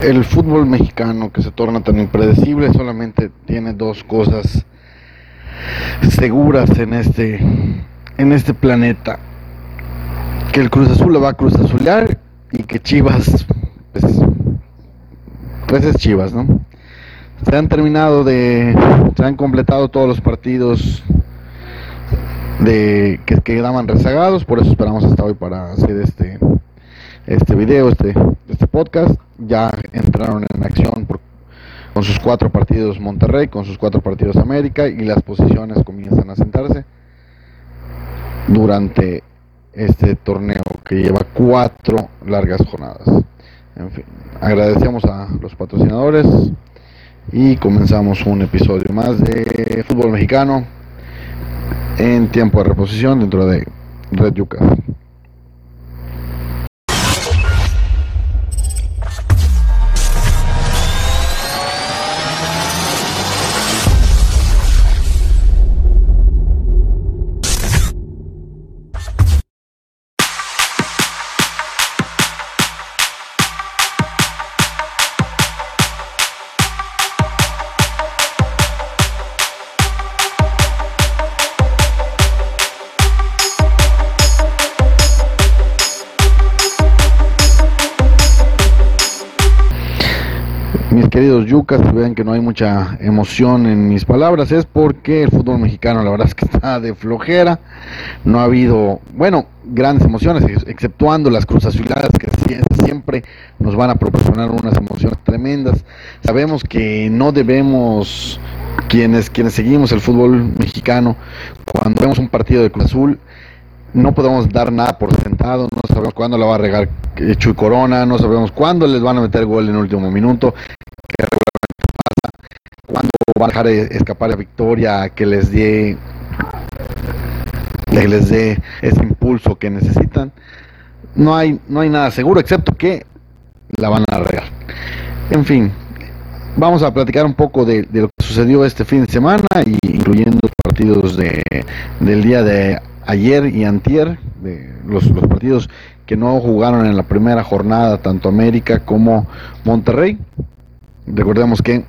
El fútbol mexicano que se torna tan impredecible solamente tiene dos cosas seguras en este en este planeta. Que el Cruz Azul lo va a Cruz Azulear y que Chivas pues, pues es Chivas, ¿no? Se han terminado de se han completado todos los partidos de que, quedaban rezagados, por eso esperamos hasta hoy para hacer este este video, este este podcast. Ya entraron en acción con sus cuatro partidos Monterrey, con sus cuatro partidos América y las posiciones comienzan a sentarse durante este torneo que lleva cuatro largas jornadas. En fin, agradecemos a los patrocinadores y comenzamos un episodio más de fútbol mexicano en tiempo de reposición dentro de Red Yucas. Queridos yucas, si ven que no hay mucha emoción en mis palabras, es porque el fútbol mexicano la verdad es que está de flojera, no ha habido, bueno, grandes emociones, exceptuando las cruzas azuladas que siempre nos van a proporcionar unas emociones tremendas. Sabemos que no debemos, quienes, quienes seguimos el fútbol mexicano, cuando vemos un partido de Cruz Azul, no podemos dar nada por sentado, no sabemos cuándo la va a regar Chuy Corona, no sabemos cuándo les van a meter gol en el último minuto, dejar escapar la victoria, que les dé que les dé ese impulso que necesitan. No hay, no hay nada seguro, excepto que la van a regar. En fin, vamos a platicar un poco de, lo que sucedió este fin de semana, y incluyendo partidos de, del día de ayer y antier, de los, los partidos que no jugaron en la primera jornada, tanto América como Monterrey. Recordemos que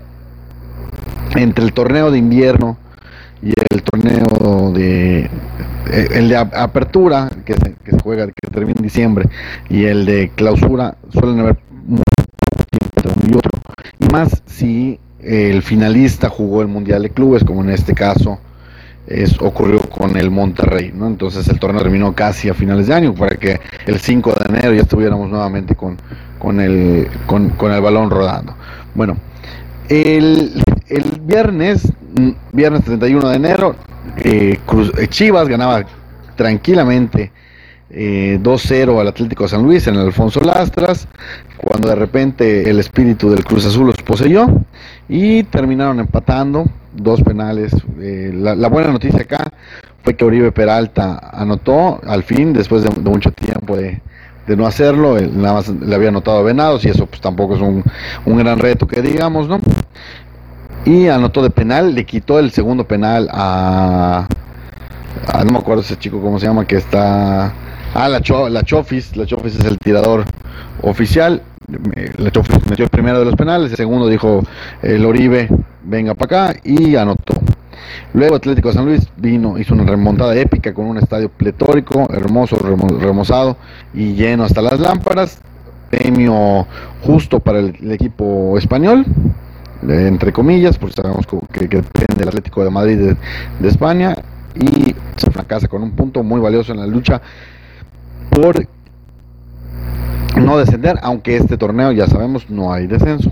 entre el torneo de invierno y el torneo de eh, el de apertura que se, que se juega que termina en diciembre y el de clausura suelen haber mucho y más si el finalista jugó el mundial de clubes como en este caso es, ocurrió con el Monterrey, ¿no? Entonces el torneo terminó casi a finales de año para que el 5 de enero ya estuviéramos nuevamente con, con, el, con, con el balón rodando. Bueno, el, el, viernes, viernes 31 de enero, eh, Cruz, eh, Chivas ganaba tranquilamente eh, 2-0 al Atlético San Luis en Alfonso Lastras, cuando de repente el espíritu del Cruz Azul los poseyó y terminaron empatando dos penales. Eh, la, buena noticia acá fue que Oribe Peralta anotó al fin, después de, de mucho tiempo de, de, no hacerlo, él nada más le había anotado a Venados y eso pues tampoco es un, un gran reto que digamos, ¿no? Y anotó de penal, le quitó el segundo penal a, no me acuerdo ese chico cómo se llama, que está... Ah, la, Cho, la Chofis, la Chofis es el tirador oficial, la Chofis metió el primero de los penales, el segundo dijo el Oribe, venga para acá y anotó. Luego Atlético San Luis vino, hizo una remontada épica con un estadio pletórico, hermoso, remozado y lleno hasta las lámparas. Premio justo para el, equipo español, entre comillas, porque sabemos que, depende del Atlético de Madrid de, de España. Y se fracasa con un punto muy valioso en la lucha por no descender, aunque este torneo ya sabemos no hay descenso.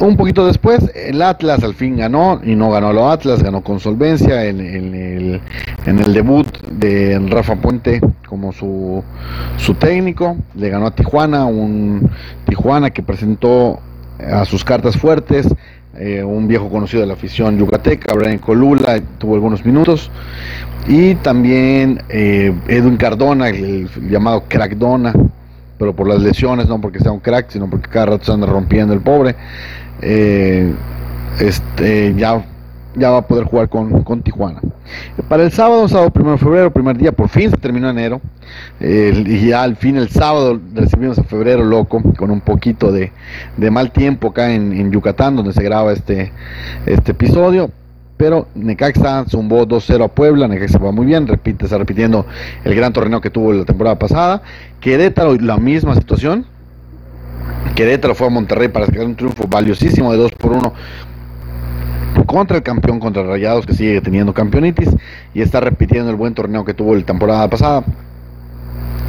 Un poquito después, el Atlas al fin ganó, y no ganó lo Atlas, ganó con solvencia en, en, el, en el, debut de Rafa Puente como su, su, técnico. Le ganó a Tijuana, un Tijuana que presentó a sus cartas fuertes, eh, un viejo conocido de la afición yucateca, Brian Colula, tuvo algunos minutos. Y también eh, Edwin Cardona, el, llamado Crackdona, pero por las lesiones, no porque sea un crack, sino porque cada rato se anda rompiendo el pobre. Eh, este, ya ya va a poder jugar con, con Tijuana. Para el sábado, sábado 1 de febrero, primer día, por fin se terminó enero. y ya al fin el sábado recibimos a febrero loco, con un poquito de, mal tiempo acá en, Yucatán, donde se graba este, este episodio. Pero Necaxa zumbó 2-0 a Puebla, Necaxa va muy bien, repite, está repitiendo el gran torneo que tuvo la temporada pasada. Querétaro, la misma situación, Querétaro fue a Monterrey para sacar un triunfo valiosísimo de 2 por 1 contra el campeón, contra Rayados, que sigue teniendo campeonitis y está repitiendo el buen torneo que tuvo la temporada pasada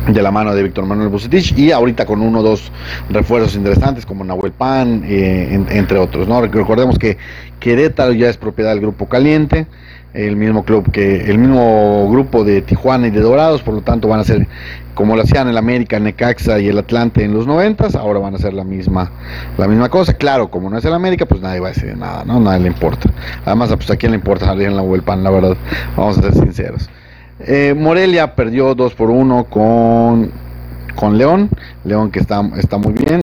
de la mano de Víctor Manuel Bucetich y ahorita con uno o dos refuerzos interesantes como Nahuel Pan, eh, entre otros. ¿no? Recordemos que Querétaro ya es propiedad del Grupo Caliente, el mismo club que el mismo grupo de Tijuana y de Dorados, por lo tanto van a ser como lo hacían el América, Necaxa y el Atlante en los noventas, ahora van a ser la misma, la misma cosa. Claro, como no es el América, pues nadie va a decir nada, ¿no? Nadie le importa. Además, pues a quién le importa salir en la vuelta, la verdad, vamos a ser sinceros. Eh, Morelia perdió 2 por 1 con, con León, León que está, está muy bien,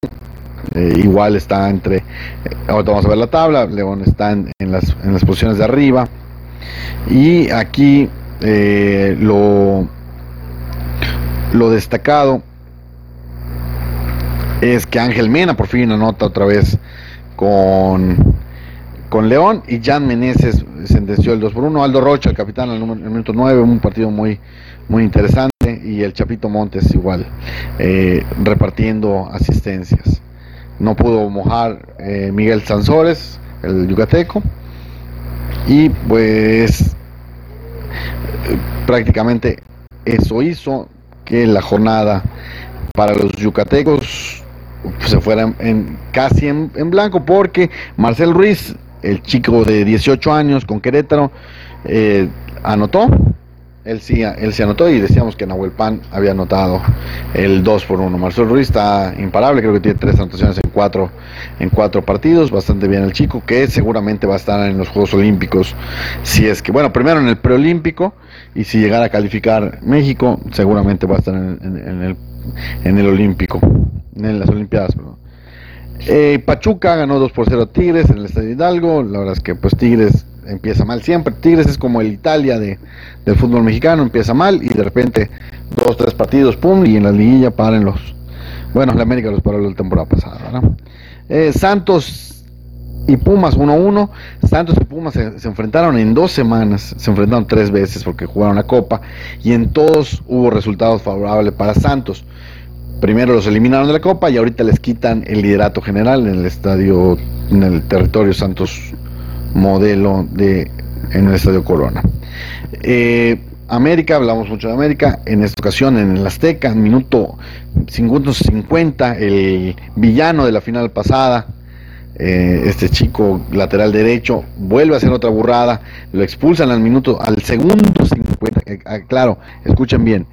eh, igual está entre, eh, ahorita vamos a ver la tabla, León está en, las, en las posiciones de arriba, y aquí lo lo destacado es que Ángel Mena por fin anota otra vez con, con León y Jan Meneses sentenció el 2 por 1. Aldo Rocha, el capitán, el, minuto 9, un partido muy, muy interesante. Y el Chapito Montes igual, eh, repartiendo asistencias. No pudo mojar eh, Miguel Sansores, el yucateco. Y pues prácticamente eso hizo que la jornada para los yucatecos se fuera en, casi en, blanco porque Marcel Ruiz, el chico de 18 años con Querétaro, eh, anotó. Él sí, él se anotó y decíamos que Nahuel Pan había anotado el 2 por 1. Marcel Ruiz está imparable, creo que tiene tres anotaciones en cuatro, en cuatro partidos, bastante bien el chico, que seguramente va a estar en los Juegos Olímpicos. Si es que, bueno, primero en el preolímpico y si llegara a calificar México, seguramente va a estar en, el, en el Olímpico, en las Olimpiadas. Eh, Pachuca ganó 2 por 0 a Tigres en el Estadio Hidalgo. La verdad es que pues Tigres empieza mal siempre. Tigres es como el Italia de, del fútbol mexicano, empieza mal y de repente dos, tres partidos, pum, y en la liguilla paren los... Bueno, la América los paró la temporada pasada. Eh, Santos y Pumas 1-1. Santos y Pumas se, enfrentaron en dos semanas, se enfrentaron tres veces porque jugaron la Copa y en todos hubo resultados favorables para Santos. Primero los eliminaron de la Copa y ahorita les quitan el liderato general en el estadio, en el territorio Santos modelo de en el estadio Corona. Eh, América, hablamos mucho de América, en esta ocasión en el Azteca, minuto 50, el villano de la final pasada, eh, este chico lateral derecho vuelve a hacer otra burrada, lo expulsan al minuto, al segundo 50, eh, ah, claro, escuchen bien,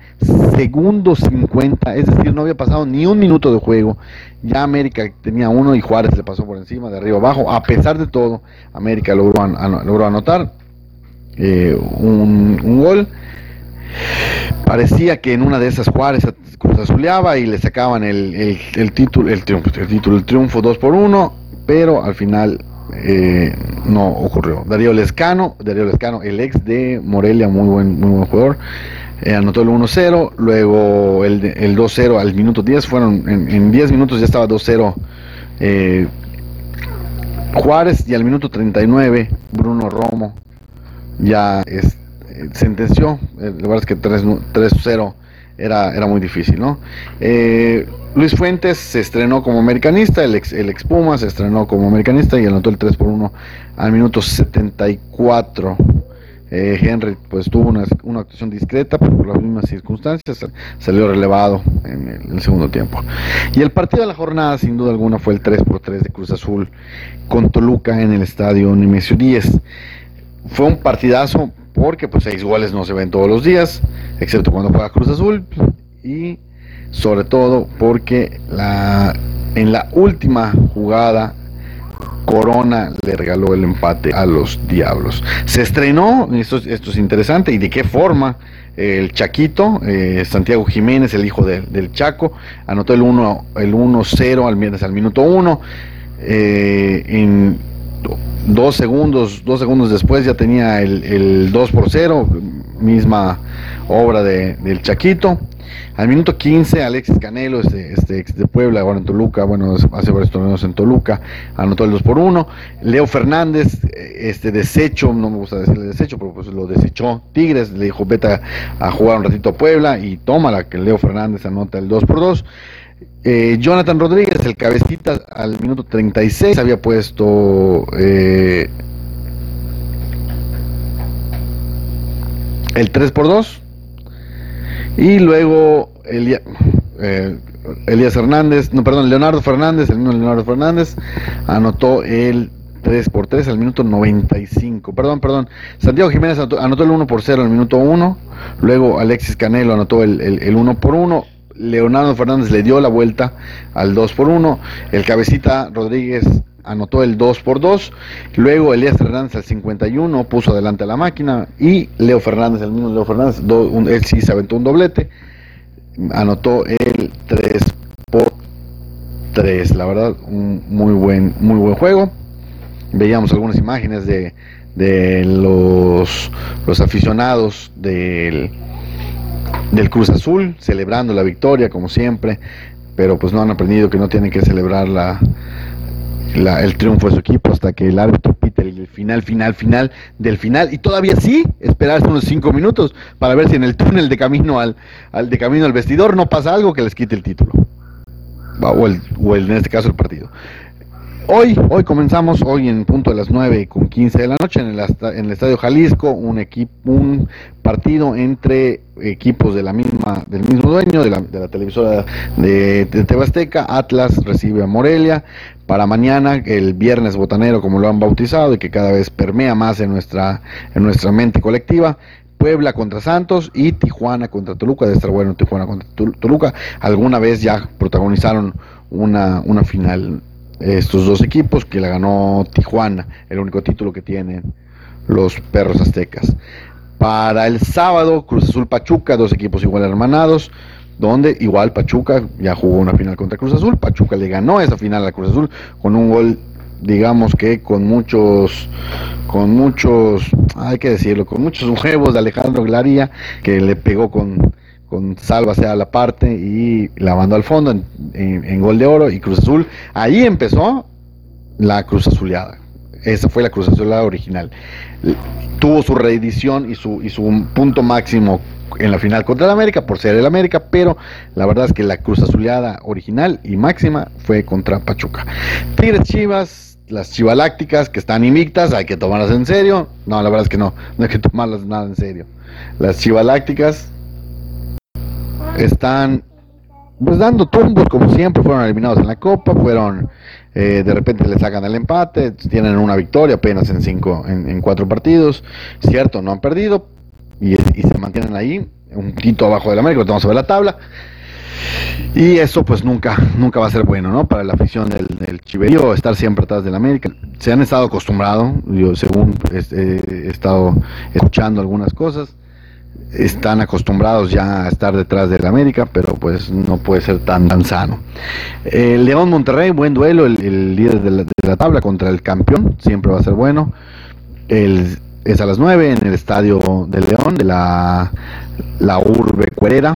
segundo 50, es decir, no había pasado ni un minuto de juego, ya América tenía uno y Juárez le pasó por encima, de arriba abajo, a pesar de todo, América logró, logró anotar eh, un, gol. Parecía que en una de esas Juárez Cruz Azuleaba y le sacaban el, el, título, el triunfo, el título, el triunfo 2 por 1 pero al final eh, no ocurrió. Darío Lescano, Darío Lescano, el ex de Morelia, muy buen, muy buen jugador, eh, anotó el 1-0, luego el, el 2-0 al minuto 10, fueron en, 10 minutos ya estaba 2-0 eh, Juárez y al minuto 39 Bruno Romo ya sentenció, la verdad es que 3-0 era, era muy difícil, ¿no? Luis Fuentes se estrenó como americanista, el ex, el Puma se estrenó como americanista y anotó el 3 por 1 al minuto 74. Eh, Henry pues tuvo una, actuación discreta, pero por las mismas circunstancias salió relevado en el, segundo tiempo. Y el partido de la jornada, sin duda alguna, fue el 3 por 3 de Cruz Azul con Toluca en el estadio Nemesio 10. Fue un partidazo porque pues seis goles no se ven todos los días, excepto cuando juega Cruz Azul. Y sobre todo porque la, en la última jugada Corona le regaló el empate a los Diablos. Se estrenó, esto, esto es interesante, y de qué forma el Chaquito, eh, Santiago Jiménez, el hijo del Chaco, anotó el 1-0 el al, al minuto 1. Eh, dos segundos, dos segundos después ya tenía el, el 2 por 0, misma obra de, del Chaquito. Al minuto 15, Alexis Canelo, este, este ex de Puebla, ahora en Toluca, bueno, hace varios torneos en Toluca, anotó el 2 por 1. Leo Fernández, este desecho, no me gusta decirle desecho, pero pues lo desechó Tigres, le dijo vete a, jugar un ratito a Puebla y tómala, que Leo Fernández anota el 2 por 2. Eh, Jonathan Rodríguez, el cabecita, al minuto 36 había puesto eh, el 3 por 2 y luego eh, Elías Hernández, no, perdón, Leonardo Fernández, el mismo Leonardo Fernández, anotó el 3 por 3 al minuto 95. Perdón, perdón. Santiago Jiménez anotó, el 1 por 0 al minuto 1. Luego Alexis Canelo anotó el, el, 1 por 1. Leonardo Fernández le dio la vuelta al 2 por 1. El cabecita Rodríguez anotó el 2 por 2. Luego Elías Hernández al 51 puso adelante a la máquina. Y Leo Fernández, el mismo Leo Fernández, él sí se aventó un doblete. Anotó el 3 por 3. La verdad, un muy buen, muy buen juego. Veíamos algunas imágenes de, de los, los aficionados del, del Cruz Azul celebrando la victoria como siempre pero pues no han aprendido que no tienen que celebrar la, el triunfo de su equipo hasta que el árbitro pite el final, final, final del final y todavía sí esperarse unos cinco minutos para ver si en el túnel de camino al, al de camino al vestidor no pasa algo que les quite el título o, el, o el, en este caso el partido. Hoy, hoy comenzamos, hoy en punto de las 9 con 15 de la noche en el, en el Estadio Jalisco, un equipo, un partido entre equipos de la misma, del mismo dueño, de la, de la televisora de, de Tebasteca, Atlas recibe a Morelia, para mañana, el viernes botanero, como lo han bautizado, y que cada vez permea más en nuestra, en nuestra mente colectiva, Puebla contra Santos y Tijuana contra Toluca, de estar bueno Tijuana contra Toluca. Alguna vez ya protagonizaron una, una final estos dos equipos que la ganó Tijuana, el único título que tienen los perros aztecas. Para el sábado, Cruz Azul Pachuca, dos equipos igual hermanados, donde igual Pachuca ya jugó una final contra Cruz Azul, Pachuca le ganó esa final a Cruz Azul con un gol digamos que con muchos con muchos hay que decirlo con muchos huevos de Alejandro Glaría que le pegó con con salva sea la parte y la mandó al fondo en, gol de oro y Cruz Azul. Ahí empezó la Cruz Azuleada. Esa fue la Cruz Azuleada original. Tuvo su reedición y su, y su punto máximo en la final contra el América por ser el América, pero la verdad es que la Cruz Azuleada original y máxima fue contra Pachuca. Tigres Chivas, las Chivalácticas que están invictas, hay que tomarlas en serio. No, la verdad es que no, no hay que tomarlas nada en serio. Las Chivalácticas están pues dando tumbos como siempre, fueron eliminados en la Copa, fueron eh, de repente le sacan el empate, tienen una victoria apenas en cinco, en, cuatro partidos, cierto, no han perdido y, se mantienen ahí, un poquito abajo del América, vamos a ver la tabla. Y eso pues nunca, nunca va a ser bueno, ¿no? Para la afición del, del Chiverío, estar siempre atrás del América. Se han estado acostumbrados, yo según he estado escuchando algunas cosas, están acostumbrados ya a estar detrás del América, pero pues no puede ser tan, tan sano. El León Monterrey, buen duelo, el, líder de la, tabla contra el campeón, siempre va a ser bueno. El, es a las 9 en el estadio de León, de la, la Urbe Cuerera.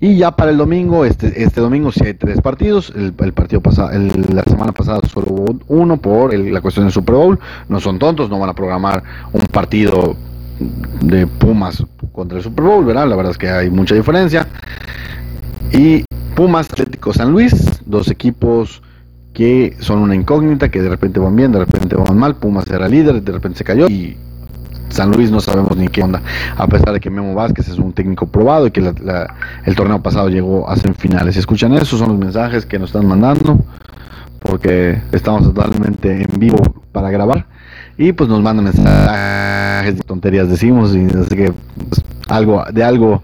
Y ya para el domingo, este, este domingo sí hay tres partidos. El, partido pasado, la semana pasada solo hubo uno por la cuestión del Super Bowl. No son tontos, no van a programar un partido de Pumas contra el Super Bowl, ¿verdad? La verdad es que hay mucha diferencia. Y Pumas Atlético San Luis, dos equipos que son una incógnita, que de repente van bien, de repente van mal. Pumas era líder, de repente se cayó y San Luis no sabemos ni qué onda, a pesar de que Memo Vázquez es un técnico probado y que el torneo pasado llegó a semifinales. Escuchan eso, son los mensajes que nos están mandando, porque estamos totalmente en vivo para grabar y pues nos mandan mensajes tonterías decimos y así que pues, algo de algo.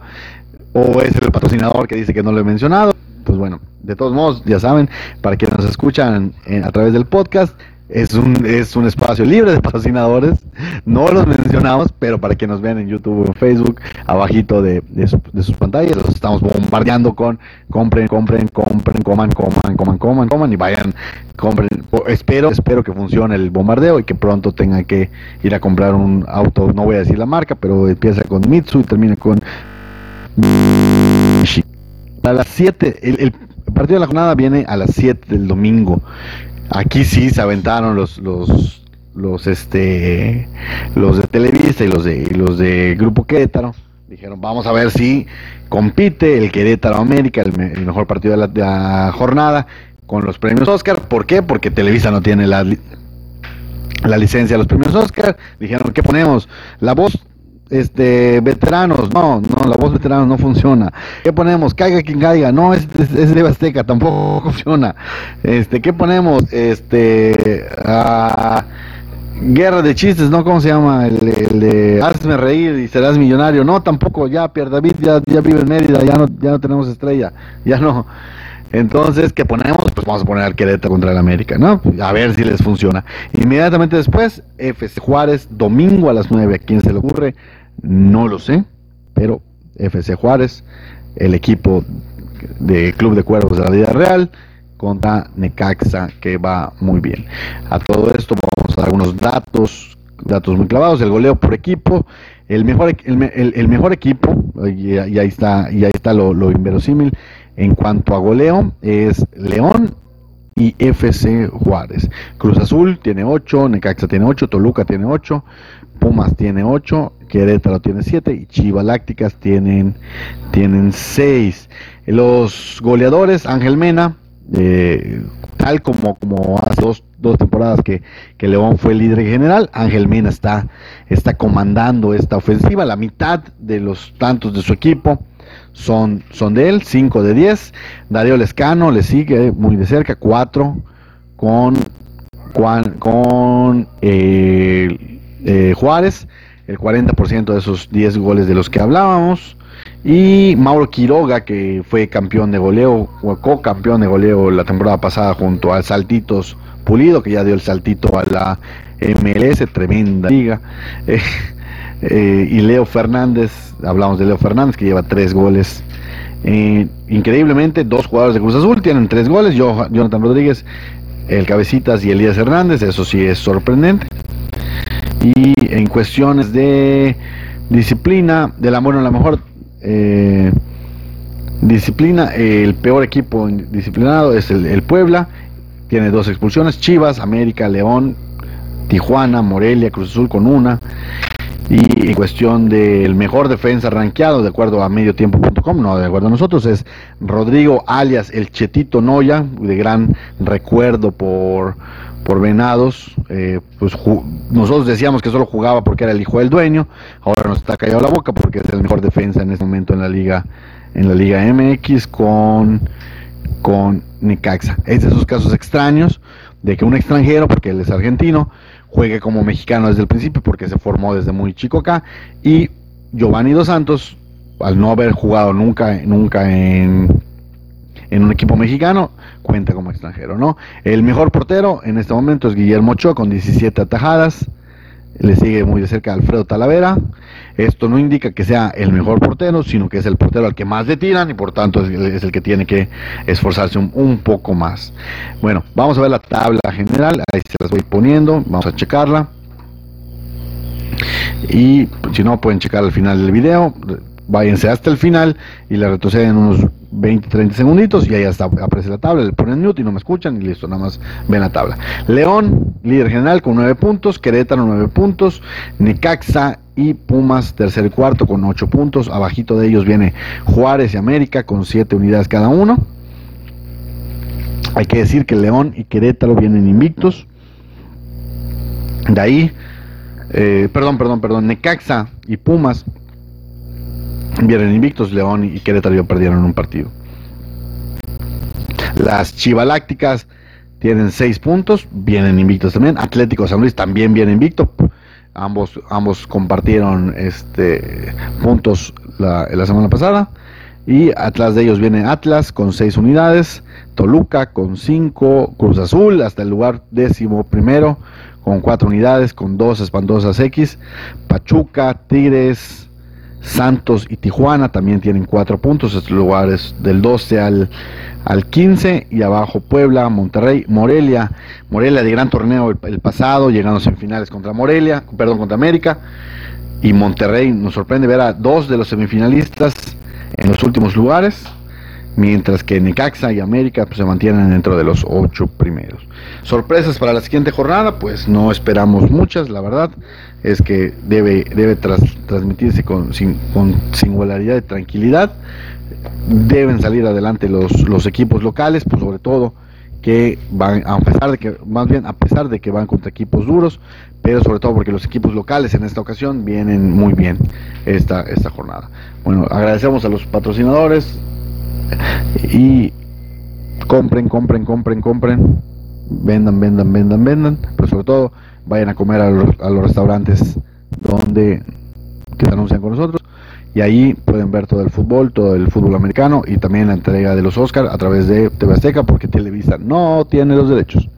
O es el patrocinador que dice que no lo he mencionado. Pues bueno de todos modos ya saben para quienes nos escuchan a través del podcast es un, es un espacio libre de patrocinadores. No los mencionamos, pero para que nos vean en YouTube o en Facebook, abajito de, de, sus pantallas, los estamos bombardeando con compren, compren, compren, coman, coman, coman, coman, coman y vayan, compren. Espero, espero que funcione el bombardeo y que pronto tengan que ir a comprar un auto, no voy a decir la marca, pero empieza con Mitsu y termina con a las 7, el, el partido de la jornada viene a las 7 del domingo. Aquí sí se aventaron los los los este los de Televisa y los de los de Grupo Querétaro. Dijeron, vamos a ver si compite el Querétaro América, el, mejor partido de la, jornada, con los premios Oscar. ¿Por qué? Porque Televisa no tiene la, la licencia de los premios Oscar. Dijeron, ¿qué ponemos? La voz este veteranos, no, no, la voz veteranos no funciona. ¿Qué ponemos? Caiga quien caiga, no, es, es, de Azteca, tampoco funciona. Este, ¿qué ponemos? Este, guerra de chistes, ¿no? ¿Cómo se llama? El, de hazme reír y serás millonario, no, tampoco, ya, Pierre David ya, ya vive en Mérida, ya no, ya no tenemos estrella, ya no. Entonces, ¿qué ponemos? Pues vamos a poner al Querétaro contra el América, ¿no? A ver si les funciona. Inmediatamente después, FC Juárez, domingo a las 9. ¿A quién se le ocurre? No lo sé, pero FC Juárez, el equipo de Club de Cuervos de la vida real, contra Necaxa, que va muy bien. A todo esto vamos a dar unos datos, datos muy clavados, el goleo por equipo, el mejor, el, mejor equipo, y, ahí está, y ahí está lo, lo inverosímil, en cuanto a goleo, es León y FC Juárez. Cruz Azul tiene 8, Necaxa tiene 8, Toluca tiene 8, Pumas tiene 8, Querétaro tiene 7 y Chivalácticas tienen, tienen 6. Los goleadores, Ángel Mena, eh, tal como, como hace dos, dos temporadas que, que, León fue líder general, Ángel Mena está, está comandando esta ofensiva, la mitad de los tantos de su equipo son, son de él, 5 de 10. Darío Lescano le sigue muy de cerca, 4 con, con, eh, eh, Juárez, el 40% de esos 10 goles de los que hablábamos. Y Mauro Quiroga, que fue campeón de goleo, o co-campeón de goleo la temporada pasada junto al Saltitos Pulido, que ya dio el saltito a la MLS, tremenda liga. Eh, y Leo Fernández, hablamos de Leo Fernández, que lleva tres goles. Eh, increíblemente, dos jugadores de Cruz Azul tienen tres goles, Jonathan Rodríguez, el Cabecitas y Elías Hernández, eso sí es sorprendente. Y en cuestiones de disciplina, de la bueno a la mejor eh, disciplina, el peor equipo disciplinado es el, Puebla, tiene dos expulsiones, Chivas, América, León, Tijuana, Morelia, Cruz Azul con una. Y en cuestión del mejor defensa rankeado, de acuerdo a mediotiempo.com, no de acuerdo a nosotros, es Rodrigo alias el Chetito Noya, de gran recuerdo por, por Venados. Eh, pues nosotros decíamos que solo jugaba porque era el hijo del dueño, ahora nos está callado la boca porque es el mejor defensa en este momento en la liga, en la liga MX con, con Necaxa. Es de esos casos extraños de que un extranjero, porque él es argentino, juegue como mexicano desde el principio porque se formó desde muy chico acá. Y Giovanni Dos Santos al no haber jugado nunca nunca en, en un equipo mexicano cuenta como extranjero no el mejor portero en este momento es Guillermo Ochoa con 17 atajadas le sigue muy de cerca Alfredo Talavera. Esto no indica que sea el mejor portero, sino que es el portero al que más le tiran y por tanto es, el que tiene que esforzarse un, poco más. Bueno, vamos a ver la tabla general, ahí se las voy poniendo, vamos a checarla. Y si no, pueden checar al final del video, váyanse hasta el final y la retroceden unos 20, 30 segunditos y ahí está, aparece la tabla, le ponen mute y no me escuchan y listo, nada más ven la tabla. León, líder general con 9 puntos, Querétaro 9 puntos, Necaxa y Pumas tercer y cuarto con 8 puntos, abajito de ellos viene Juárez y América con 7 unidades cada uno. Hay que decir que León y Querétaro vienen invictos. De ahí, eh, perdón, perdón, perdón, Necaxa y Pumas Vienen invictos, León y Querétaro perdieron un partido. Las Chivalácticas tienen seis puntos, vienen invictos también. Atlético San Luis también viene invicto. Ambos, ambos compartieron este puntos la, semana pasada. Y atrás de ellos viene Atlas con 6 unidades, Toluca con 5, Cruz Azul hasta el lugar décimo primero con 4 unidades, con 2 espantosas X, Pachuca, Tigres, Santos y Tijuana también tienen 4 puntos, estos lugares del 12 al, al 15 y abajo Puebla, Monterrey, Morelia, Morelia de gran torneo el, pasado, llegando a finales contra Morelia, perdón, contra América. Y Monterrey nos sorprende ver a dos de los semifinalistas en los últimos lugares, mientras que Necaxa y América pues, se mantienen dentro de los ocho primeros. Sorpresas para la siguiente jornada, pues no esperamos muchas, la verdad es que debe, debe transmitirse con, con singularidad y tranquilidad. Deben salir adelante los, los equipos locales, pues sobre todo que van, a pesar de que, más bien a pesar de que van contra equipos duros, pero sobre todo porque los equipos locales en esta ocasión vienen muy bien esta, esta jornada. Bueno, agradecemos a los patrocinadores y compren, compren, compren, compren, vendan, vendan, vendan, vendan, pero sobre todo vayan a comer a los, a los restaurantes donde que se anuncian con nosotros y ahí pueden ver todo el fútbol, todo el fútbol americano y también la entrega de los Oscars a través de TV Azteca porque Televisa no tiene los derechos.